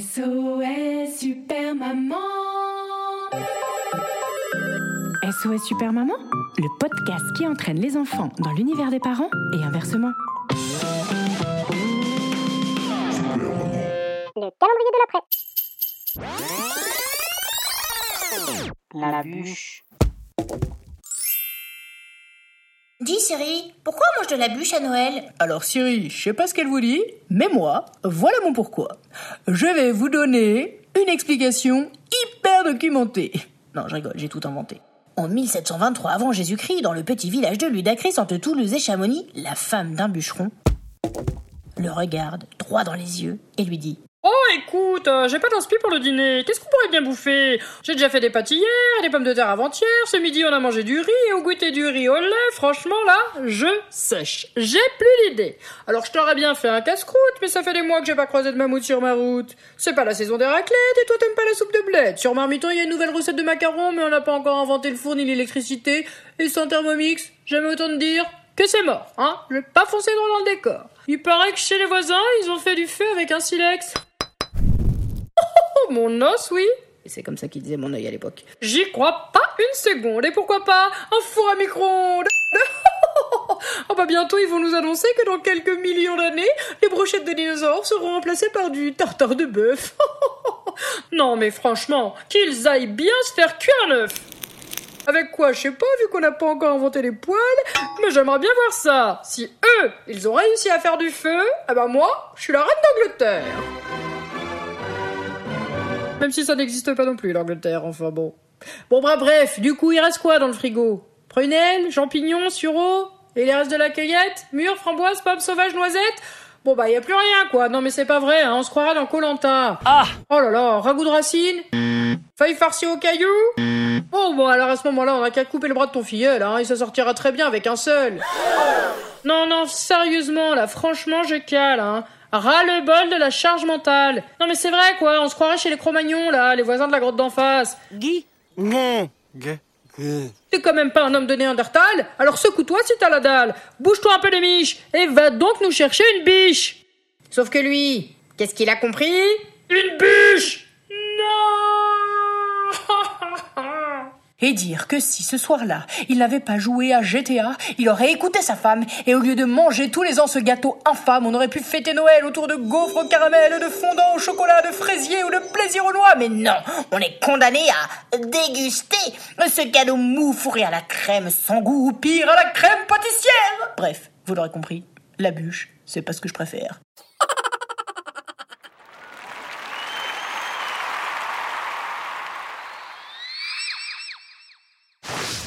SOS Super Maman SOS Super Maman, le podcast qui entraîne les enfants dans l'univers des parents et inversement. Le calendrier de l'après. La bûche. Dis Siri, pourquoi on mange de la bûche à Noël? Alors Siri, je sais pas ce qu'elle vous dit, mais moi, voilà mon pourquoi. Je vais vous donner une explication hyper documentée. Non, je rigole, j'ai tout inventé. En 1723 avant Jésus-Christ, dans le petit village de Ludacris entre Toulouse et Chamonix, la femme d'un bûcheron le regarde droit dans les yeux et lui dit Oh, écoute, euh, j'ai pas d'inspi pour le dîner. Qu'est-ce qu'on pourrait bien bouffer? J'ai déjà fait des pâtes hier, des pommes de terre avant-hier. Ce midi, on a mangé du riz et au goûter du riz au lait. Franchement, là, je sèche. J'ai plus l'idée. Alors, je t'aurais bien fait un casse-croûte, mais ça fait des mois que j'ai pas croisé de mammouth sur ma route. C'est pas la saison des raclettes et toi, t'aimes pas la soupe de bled. Sur Marmiton, il y a une nouvelle recette de macarons, mais on n'a pas encore inventé le four ni l'électricité. Et sans Thermomix, jamais autant de dire que c'est mort, hein Je vais pas foncer droit dans le décor. Il paraît que chez les voisins, ils ont fait du feu avec un silex. Mon os, oui Et c'est comme ça qu'il disait mon œil à l'époque. J'y crois pas une seconde. Et pourquoi pas un four à micro-ondes Oh bah bientôt ils vont nous annoncer que dans quelques millions d'années, les brochettes de dinosaures seront remplacées par du tartare de bœuf. non mais franchement, qu'ils aillent bien se faire cuire un œuf. Avec quoi, je sais pas, vu qu'on n'a pas encore inventé les poils, mais j'aimerais bien voir ça. Si eux, ils ont réussi à faire du feu, eh ben moi, je suis la reine d'Angleterre. Même si ça n'existe pas non plus, l'Angleterre, enfin bon. Bon, bah bref, du coup, il reste quoi dans le frigo? Prunelles, champignons, sureau Et les restes de la cueillette Mûres, framboises, pommes sauvages, noisettes? Bon bah y a plus rien quoi. Non mais c'est pas vrai, hein, on se croira dans Colanta. Ah Oh là là, ragoût de racine? Feuilles farcies au caillou? Bon bon alors à ce moment-là on a qu'à couper le bras de ton filleul, hein, et ça sortira très bien avec un seul. Non non, sérieusement là, franchement je cale, hein. Ras le bol de la charge mentale. Non mais c'est vrai quoi, on se croirait chez les Cro-Magnons là, les voisins de la grotte d'en face. Guy. T'es quand même pas un homme de Néandertal, alors secoue-toi si t'as la dalle. Bouge-toi un peu les miches et va donc nous chercher une biche. Sauf que lui, qu'est-ce qu'il a compris? Une bûche Et dire que si ce soir-là, il n'avait pas joué à GTA, il aurait écouté sa femme, et au lieu de manger tous les ans ce gâteau infâme, on aurait pu fêter Noël autour de gaufres au caramel, de fondant au chocolat, de fraisier ou de plaisir aux noix. Mais non, on est condamné à déguster ce cadeau mou fourré à la crème sans goût ou pire, à la crème pâtissière Bref, vous l'aurez compris, la bûche, c'est pas ce que je préfère.